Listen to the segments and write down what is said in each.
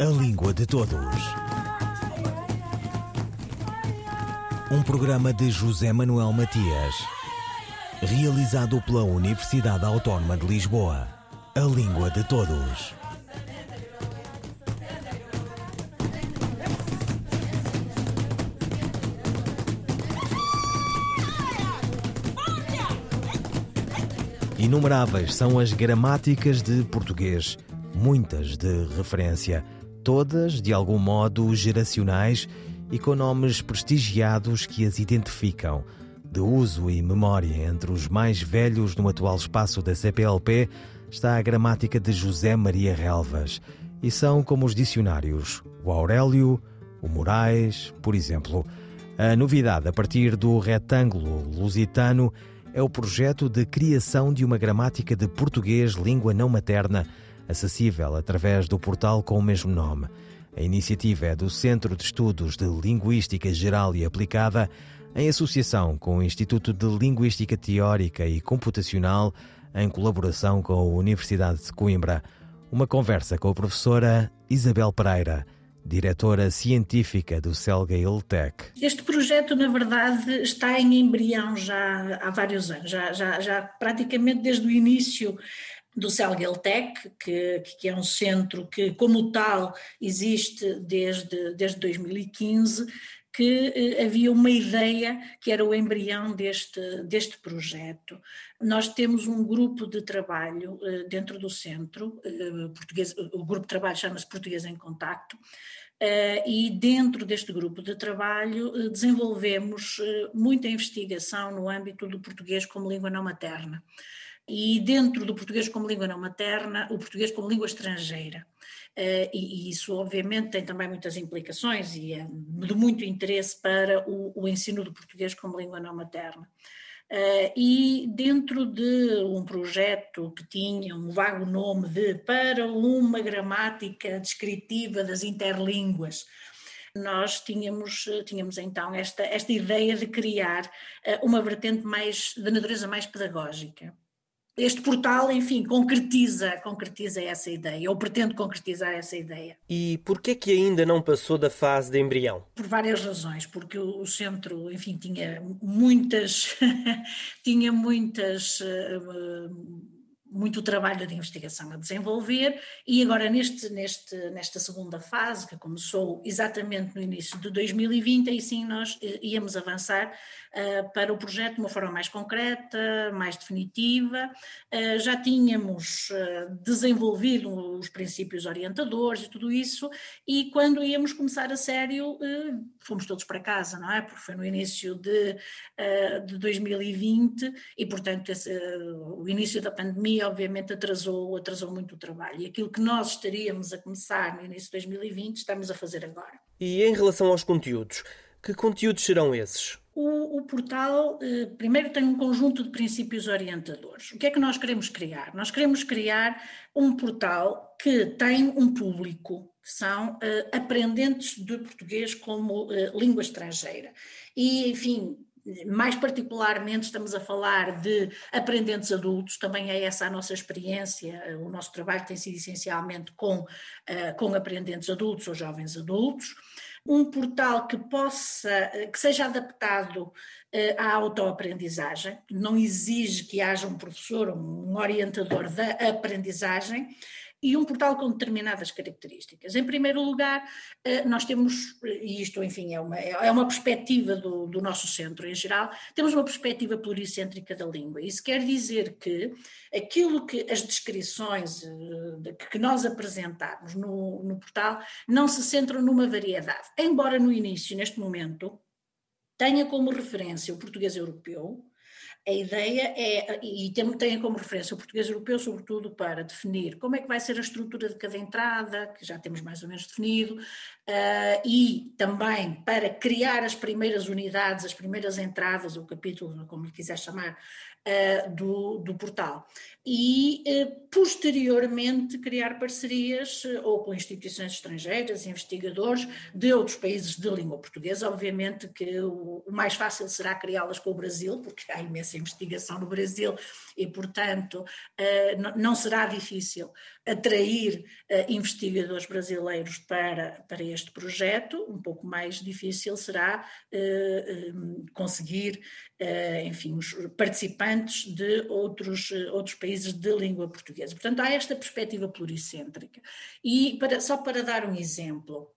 A Língua de Todos. Um programa de José Manuel Matias, realizado pela Universidade Autónoma de Lisboa. A Língua de Todos. Inumeráveis são as gramáticas de português, muitas de referência, todas de algum modo geracionais e com nomes prestigiados que as identificam. De uso e memória entre os mais velhos no atual espaço da CPLP está a gramática de José Maria Relvas. E são como os dicionários, o Aurélio, o Moraes, por exemplo. A novidade a partir do retângulo lusitano é o projeto de criação de uma gramática de português língua não materna, acessível através do portal com o mesmo nome. A iniciativa é do Centro de Estudos de Linguística Geral e Aplicada, em associação com o Instituto de Linguística Teórica e Computacional, em colaboração com a Universidade de Coimbra. Uma conversa com a professora Isabel Pereira diretora científica do Celgail Tech. Este projeto, na verdade, está em embrião já há vários anos, já, já, já praticamente desde o início do Celgail Tech, que, que é um centro que, como tal, existe desde, desde 2015, que eh, havia uma ideia que era o embrião deste, deste projeto. Nós temos um grupo de trabalho eh, dentro do centro, eh, português, o grupo de trabalho chama-se Português em Contacto, e dentro deste grupo de trabalho desenvolvemos muita investigação no âmbito do português como língua não materna. E dentro do português como língua não materna, o português como língua estrangeira. Uh, e, e, isso obviamente tem também muitas implicações e é de muito interesse para o, o ensino do português como língua não materna. Uh, e dentro de um projeto que tinha um vago nome de para uma gramática descritiva das interlínguas, nós tínhamos, tínhamos então esta, esta ideia de criar uh, uma vertente mais de natureza mais pedagógica este portal, enfim, concretiza, concretiza essa ideia, ou pretende concretizar essa ideia. E por que que ainda não passou da fase de embrião? Por várias razões, porque o, centro, enfim, tinha muitas, tinha muitas uh, muito trabalho de investigação a desenvolver e agora neste, neste, nesta segunda fase, que começou exatamente no início de 2020, aí sim nós eh, íamos avançar uh, para o projeto de uma forma mais concreta, mais definitiva. Uh, já tínhamos uh, desenvolvido os princípios orientadores e tudo isso, e quando íamos começar a sério, fomos todos para casa, não é? Porque foi no início de, de 2020 e, portanto, esse, o início da pandemia obviamente atrasou, atrasou muito o trabalho. E aquilo que nós estaríamos a começar no início de 2020, estamos a fazer agora. E em relação aos conteúdos, que conteúdos serão esses? O, o, portal, eh, primeiro, tem um conjunto de princípios orientadores. O que é que nós queremos criar? Nós queremos criar um portal que tem um público, que são eh, aprendentes de português como eh, língua estrangeira. E, enfim, mais particularmente estamos a falar de aprendentes adultos, também é essa a nossa experiência, o nosso trabalho tem sido essencialmente com, uh, com aprendentes adultos ou jovens adultos, um portal que possa, eh, que seja adaptado uh, à autoaprendizagem, não exige que haja um professor, um orientador da aprendizagem, e um portal com determinadas características. Em primeiro lugar, eh, nós temos, e isto, enfim, é uma, é uma perspectiva do, do nosso centro em geral, temos uma perspectiva pluricêntrica da língua. Isso quer dizer que aquilo que as descrições eh, que nós apresentamos no, no portal não se centram numa variedade. Embora no início, neste momento, tenha como referência o português europeu, a ideia é, e tem, tem como referência o português europeu, sobretudo para definir como é que vai ser a estrutura de cada entrada, que já temos mais ou menos definido, uh, e também para criar as primeiras unidades, as primeiras entradas, o capítulo, como lhe quiser chamar, uh, do, do portal. E, uh, posteriormente, criar parcerias ou com instituições estrangeiras, investigadores de outros países de língua portuguesa. Obviamente que o, o mais fácil será criá-las com o Brasil, porque há imensa investigação no Brasil e, portanto, não será difícil atrair uh, investigadores brasileiros para, para este projeto, um pouco mais difícil será uh, conseguir, uh, enfim, os participantes de outros, outros países de língua portuguesa. Portanto, há esta perspectiva pluricêntrica. E para, só para dar um exemplo,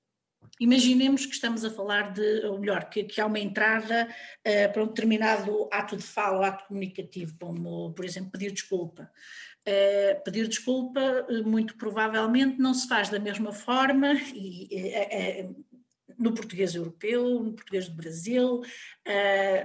Imaginemos que estamos a falar de, ou melhor, que, que há uma entrada uh, para um determinado ato de fala, ato comunicativo, como, por exemplo, pedir desculpa. Uh, pedir desculpa, uh, muito provavelmente, não se faz da mesma forma, e, no português europeu, no português do Brasil,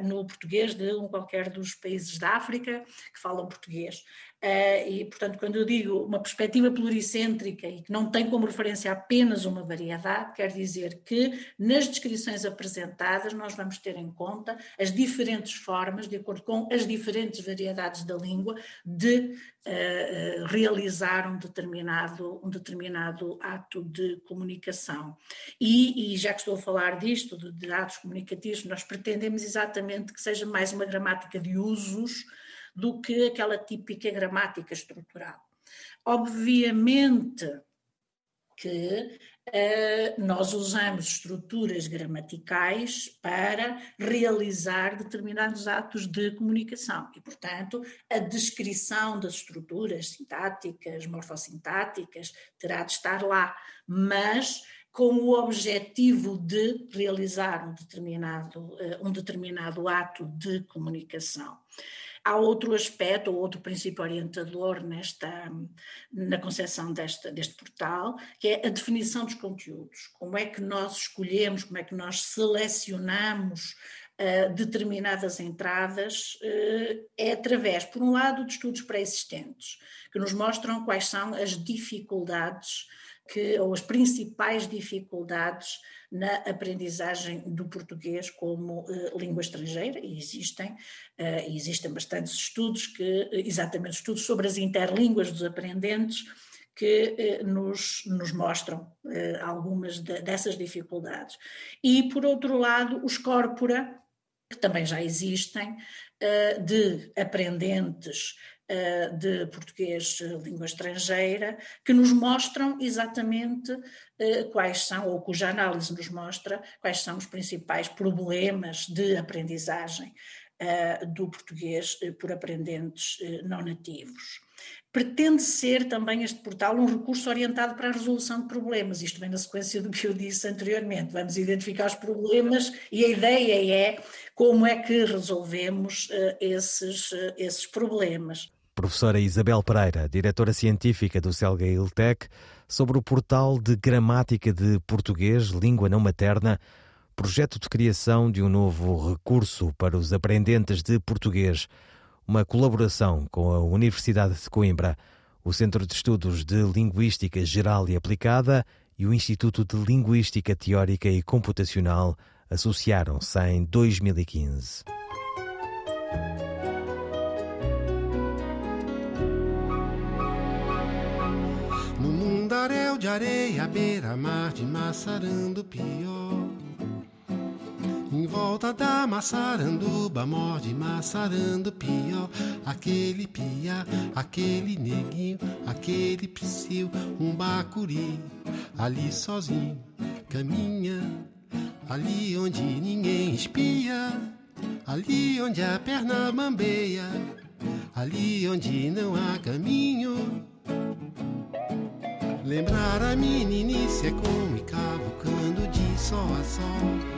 no português de um qualquer dos países da África que falam português. Uh, e, portanto, quando eu digo uma perspectiva pluricêntrica e que não tem como referência apenas uma variedade, quer dizer que nas descrições apresentadas nós vamos ter em conta as diferentes formas, de acordo com as diferentes variedades da língua, de uh, realizar um determinado, um determinado ato de comunicação. E, e já que estou a falar disto, de, de atos comunicativos, nós pretendemos exatamente que seja mais uma gramática de usos do que aquela típica gramática estrutural. Obviamente que uh, nós usamos estruturas gramaticais para realizar determinados atos de comunicação e, portanto, a descrição das estruturas sintáticas, morfossintáticas, terá de estar lá, mas com o objetivo de realizar um determinado, uh, um determinado ato de comunicação. Há outro aspecto, ou outro princípio orientador nesta, na concepção deste, deste portal, que é a definição dos conteúdos. Como é que nós escolhemos, como é que nós selecionamos uh, determinadas entradas, uh, é através, por um lado, de estudos pré-existentes, que nos mostram quais são as dificuldades que, ou as principais dificuldades na aprendizagem do português como uh, língua estrangeira, e existem, uh, existem bastantes estudos que, exatamente estudos sobre as interlínguas dos aprendentes, que uh, nos, nos mostram algumas de, dessas dificuldades. E, por outro lado, os corpora, que também já existem, de aprendentes eh, de português eh, língua estrangeira, que nos mostram exatamente eh, quais são, ou cuja análise nos mostra quais são os principais problemas de aprendizagem do português por aprendentes não nativos. Pretende ser também este portal um recurso orientado para a resolução de problemas. Isto vem na sequência do que eu disse anteriormente. Vamos identificar os problemas e a ideia é como é que resolvemos esses, esses problemas. Professora Isabel Pereira, diretora científica do Celga Iltec, sobre o portal de gramática de português, língua não materna, projeto de criação de um novo recurso para os aprendentes de português, uma colaboração com a Universidade de Coimbra, o Centro de Estudos de Linguística Geral e Aplicada e o Instituto de Linguística Teórica e Computacional associaram-se em 2015. Mundaréu de areia, beira-mar de maçarando pior. Em volta da maçaranduba, morde maçarando pior. Aquele pia, aquele neguinho, aquele psil, um bacuri. Ali sozinho, caminha, ali onde ninguém espia. Ali onde a perna bambeia, ali onde não há caminho. Lembrar a meninice é como ir cavucando de sol a sol.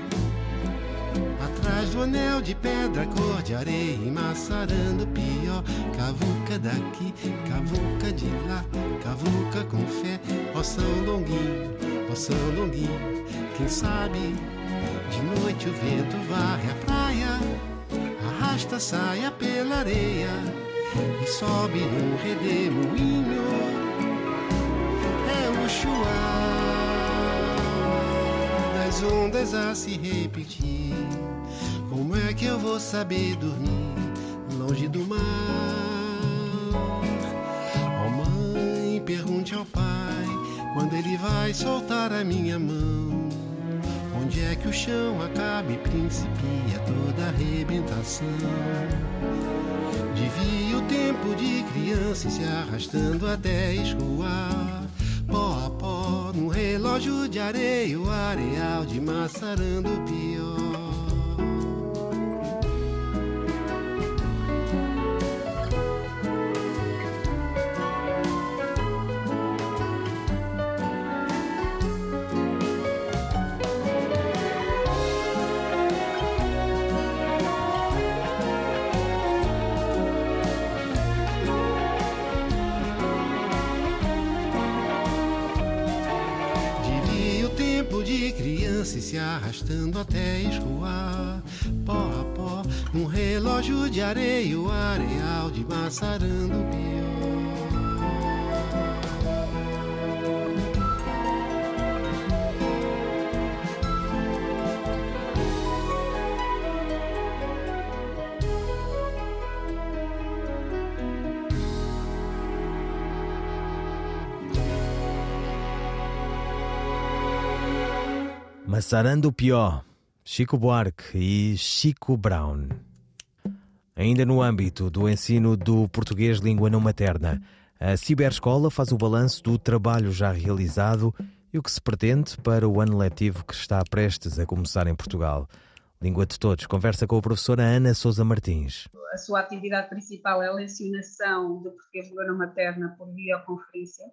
Atrás do anel de pedra, cor de areia, maçarando pior. Cavuca daqui, cavuca de lá, cavuca com fé. Ó São Longuinho, ó São Longuinho, quem sabe de noite o vento varre a praia, arrasta a saia pela areia e sobe num redemoinho das ondas a se repetir. Como é que eu vou saber dormir longe do mar? Oh mãe, pergunte ao pai quando ele vai soltar a minha mão. Onde é que o chão acaba e principia toda arrebentação? Devia o tempo de criança se arrastando até escoar. Relógio de areia, o areal de maçarando se arrastando até escoar. Pó a pó, um relógio de areia, o areal de maçarando Massarando Pió, Chico Buarque e Chico Brown. Ainda no âmbito do ensino do português língua não materna, a Ciberescola faz o balanço do trabalho já realizado e o que se pretende para o ano letivo que está prestes a começar em Portugal. Língua de Todos conversa com a professora Ana Souza Martins. A sua atividade principal é a lecionação de português língua não materna por videoconferência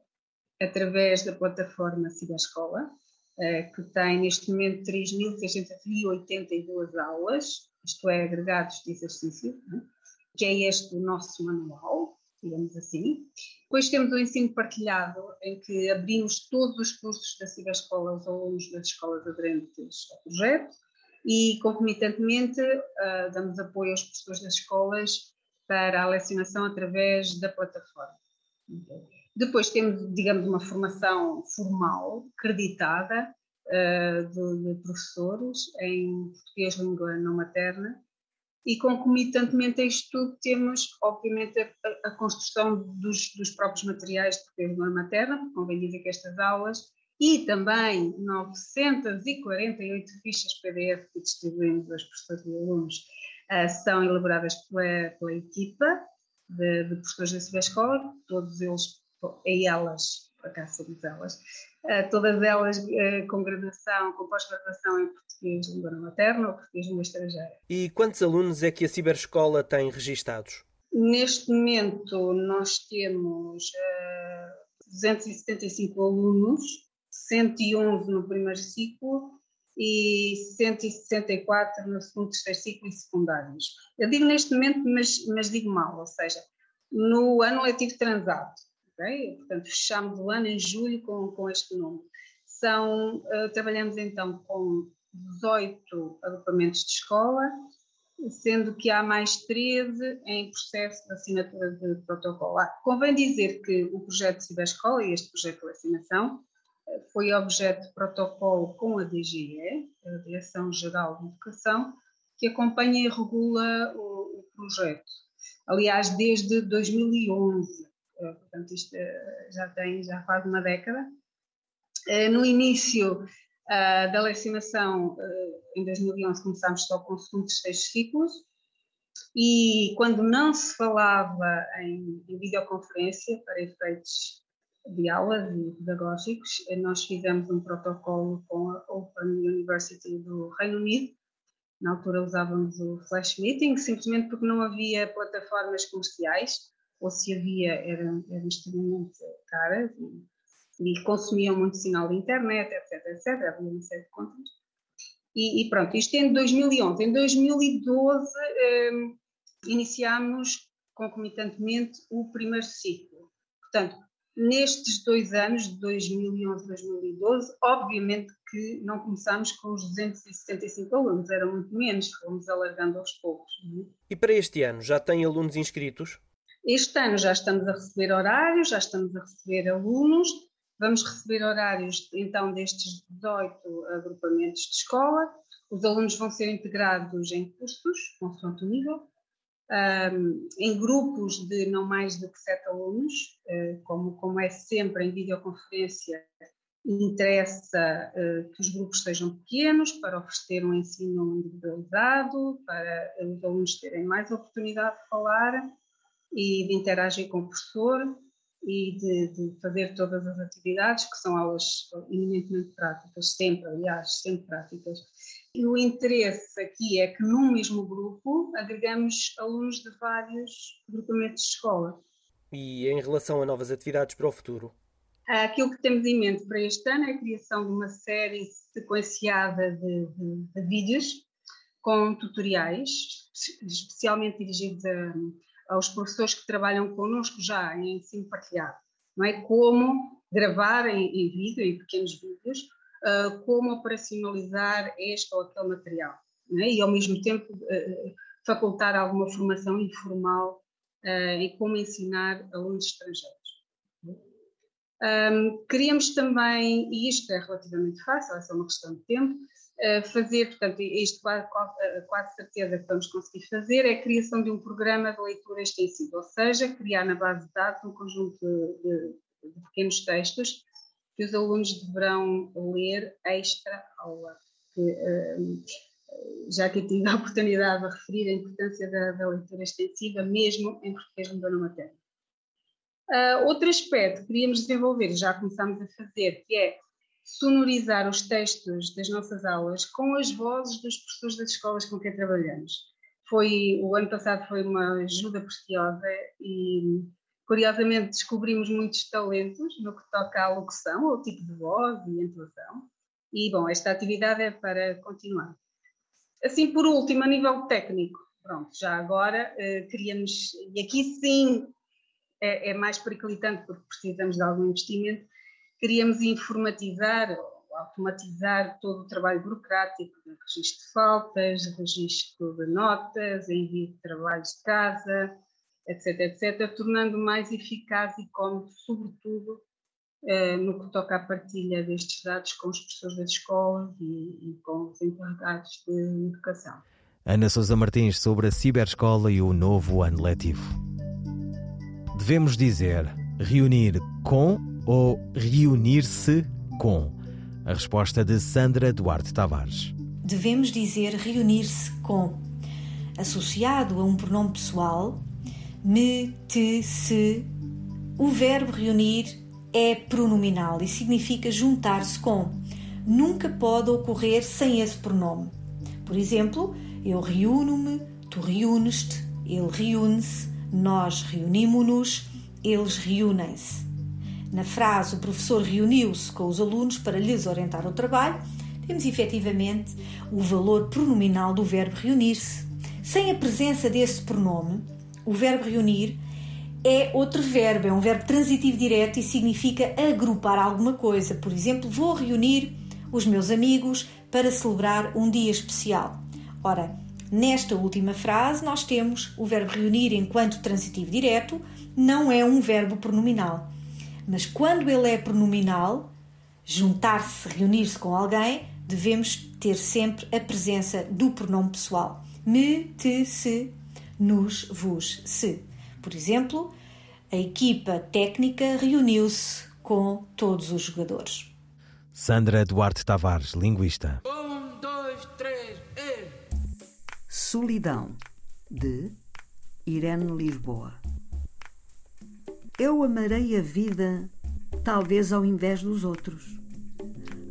através da plataforma Ciberescola. Eh, que tem neste momento 3.682 aulas, isto é, agregados de exercício, né? que é este o nosso manual, digamos assim. Depois temos o ensino partilhado, em que abrimos todos os cursos da Ciberescola aos alunos das escolas aderentes ao projeto e, concomitantemente, uh, damos apoio aos professores das escolas para a lecionação através da plataforma. Depois temos, digamos, uma formação formal, creditada, uh, de, de, professores em português língua não materna. E concomitantemente a isto tudo temos, obviamente, a, a construção dos, dos, próprios materiais de português língua materna, convém dizer que estas aulas, e também 948 fichas PDF que distribuímos aos professores e alunos, uh, são elaboradas pela, pela equipa de, de professores da escola, todos eles e elas, por acaso somos elas, uh, todas elas uh, com graduação, com pós-graduação em português língua materna ou português língua estrangeira. E quantos alunos é que a Ciberescola tem registados? Neste momento nós temos uh, eh, 275 alunos, 111 no primeiro ciclo e 164 no segundo, terceiro ciclo e secundários. Eu digo neste momento, mas, mas digo mal, ou seja, no ano letivo transado, Okay? Portanto, fechamos o ano em julho com, com este número. São, uh, trabalhamos então com 18 agrupamentos de escola, sendo que há mais 13 em processo de assinatura de protocolo. Ah, convém dizer que o projeto Ciberescola e este projeto de vacinação eh, foi objeto de protocolo com a DGE, a Direção-Geral de Educação, que acompanha e regula o, o projeto. Aliás, desde 2011 eh, portanto isto eh, já tem já uma década. Eh, no início da lecionação, em 2011, começámos só com o segundo e terceiro ciclos, e quando não se falava em, em videoconferência para efeitos de aulas e pedagógicos, nós fizemos um protocolo com a Open University do Reino Unido. Na altura usávamos o Flash Meeting, simplesmente porque não havia plataformas comerciais ou se havia, eram, eram extremamente caras e, e, consumiam muito sinal de internet, etc, etc, havia uma série de contas. E, e pronto, isto em 2011. Em 2012 um, iniciámos concomitantemente o primeiro ciclo. Portanto, nestes dois anos, de 2011 e 2012, obviamente que não começámos com os 275 alunos, eram muito menos, fomos alargando aos poucos. É? E para este ano, já tem alunos inscritos? Este ano já estamos a receber horários, já estamos a receber alunos, vamos receber horários então destes 18 agrupamentos de escola. Os alunos vão ser integrados em cursos, consoante o nível, em grupos de não mais do que sete alunos, uh, como, como é sempre em videoconferência, interessa uh, que os grupos sejam pequenos para oferecer um ensino individualizado, para os alunos terem mais oportunidade de falar e de interagir com o professor e de, de, fazer todas as atividades, que são aulas eminentemente práticas, sempre, aliás, sempre práticas. E o interesse aqui é que num mesmo grupo agregamos alunos de vários grupamentos de escola. E em relação a novas atividades para o futuro? Aquilo que temos em mente para este ano é a criação de uma série sequenciada de, de, de vídeos com tutoriais, especialmente dirigidos a, aos professores que trabalham connosco já em ensino partilhado, não é? Como gravar em, em vídeo, em pequenos vídeos, uh, como operacionalizar este ou aquele material, é? E ao mesmo tempo uh, facultar alguma formação informal uh, em como ensinar alunos estrangeiros. Um, queríamos também, e isto é relativamente fácil, é só uma questão de tempo, fazer, portanto, isto quase, certeza que vamos conseguir fazer, é a criação de um programa de leitura extensiva, ou seja, criar na base de dados um conjunto de, de pequenos textos que os alunos deverão ler extra aula. Que, já que tive a oportunidade de referir a importância da, da leitura extensiva, mesmo em português de dona materna. Uh, outro aspecto que queríamos desenvolver, já começámos a fazer, que é sonorizar os textos das nossas aulas com as vozes dos professores das escolas com quem trabalhamos. Foi, o ano passado foi uma ajuda preciosa e, curiosamente, descobrimos muitos talentos no que toca à locução, ao tipo de voz e entoação. E, bom, esta atividade é para continuar. Assim, por último, a nível técnico, pronto, já agora eh, queríamos, e aqui sim é, é mais periclitante porque precisamos de algum investimento, queríamos informatizar automatizar todo o trabalho burocrático registro de faltas, registro de notas, envio de trabalhos de casa, etc, etc, tornando mais eficaz e cómodo, sobretudo, eh, no que toca à partilha destes dados com os professores das escolas e, e com os encarregados de educação. Ana Sousa Martins sobre a ciberescola e o novo ano letivo. Devemos dizer reunir com ou reunir-se com? A resposta de Sandra Duarte Tavares. Devemos dizer reunir-se com, associado a um pronome pessoal, me, te, se. O verbo reunir é pronominal e significa juntar-se com. Nunca pode ocorrer sem esse pronome. Por exemplo, eu reúno-me, tu reúnes-te, ele reúne-se, nós reunimos-nos, eles reúnem-se. Na frase, o professor reuniu-se com os alunos para lhes orientar o trabalho, temos efetivamente o valor pronominal do verbo reunir-se. Sem a presença desse pronome, o verbo reunir é outro verbo, é um verbo transitivo direto e significa agrupar alguma coisa. Por exemplo, vou reunir os meus amigos para celebrar um dia especial. Ora, nesta última frase, nós temos o verbo reunir enquanto transitivo direto, não é um verbo pronominal. Mas quando ele é pronominal, juntar-se, reunir-se com alguém, devemos ter sempre a presença do pronome pessoal. Me, te, se, nos, vos, se. Por exemplo, a equipa técnica reuniu-se com todos os jogadores. Sandra Duarte Tavares, linguista. Um, dois, três, e... Solidão, de Irene Lisboa. Eu amarei a vida, talvez ao invés dos outros.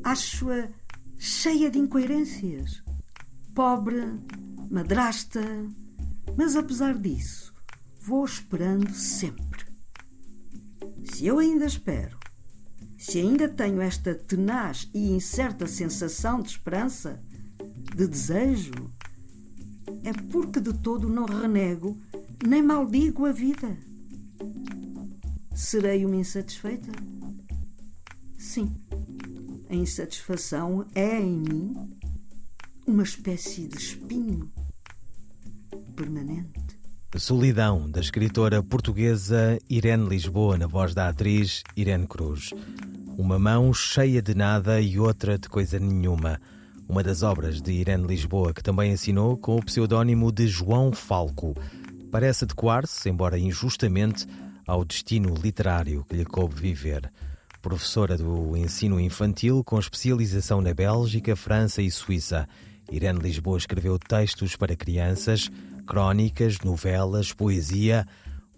Acho-a cheia de incoerências, pobre, madrasta, mas apesar disso, vou esperando sempre. Se eu ainda espero, se ainda tenho esta tenaz e incerta sensação de esperança, de desejo, é porque de todo não renego nem maldigo a vida. Serei uma insatisfeita? Sim. A insatisfação é em mim uma espécie de espinho permanente. Solidão, da escritora portuguesa Irene Lisboa, na voz da atriz Irene Cruz. Uma mão cheia de nada e outra de coisa nenhuma. Uma das obras de Irene Lisboa, que também assinou com o pseudónimo de João Falco. Parece adequar-se, embora injustamente, ao destino literário que lhe coube viver. Professora do ensino infantil com especialização na Bélgica, França e Suíça, Irene Lisboa escreveu textos para crianças, crónicas, novelas, poesia,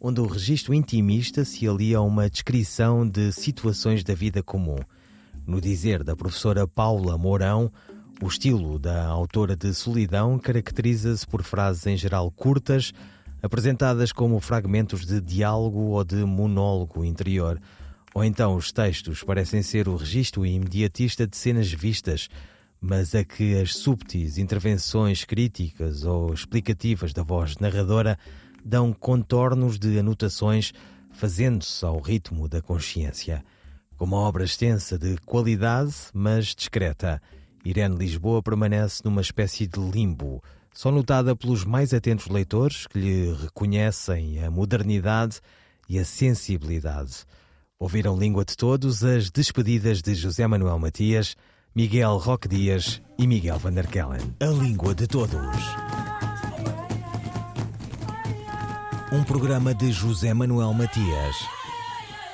onde o registro intimista se alia a uma descrição de situações da vida comum. No dizer da professora Paula Mourão, o estilo da autora de Solidão caracteriza-se por frases em geral curtas, apresentadas como fragmentos de diálogo ou de monólogo interior. Ou então os textos parecem ser o registro imediatista de cenas vistas, mas a que as subtis intervenções críticas ou explicativas da voz narradora dão contornos de anotações, fazendo-se ao ritmo da consciência. Como obra extensa de qualidade, mas discreta, Irene Lisboa permanece numa espécie de limbo, só notada pelos mais atentos leitores que lhe reconhecem a modernidade e a sensibilidade. Ouviram Língua de Todos as despedidas de José Manuel Matias, Miguel Roque Dias e Miguel Van der Kellen. A Língua de Todos. Um programa de José Manuel Matias,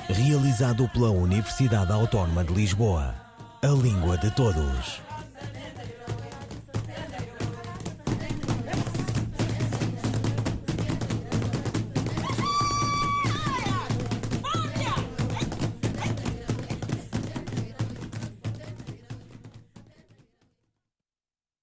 realizado pela Universidade Autónoma de Lisboa. A Língua de Todos.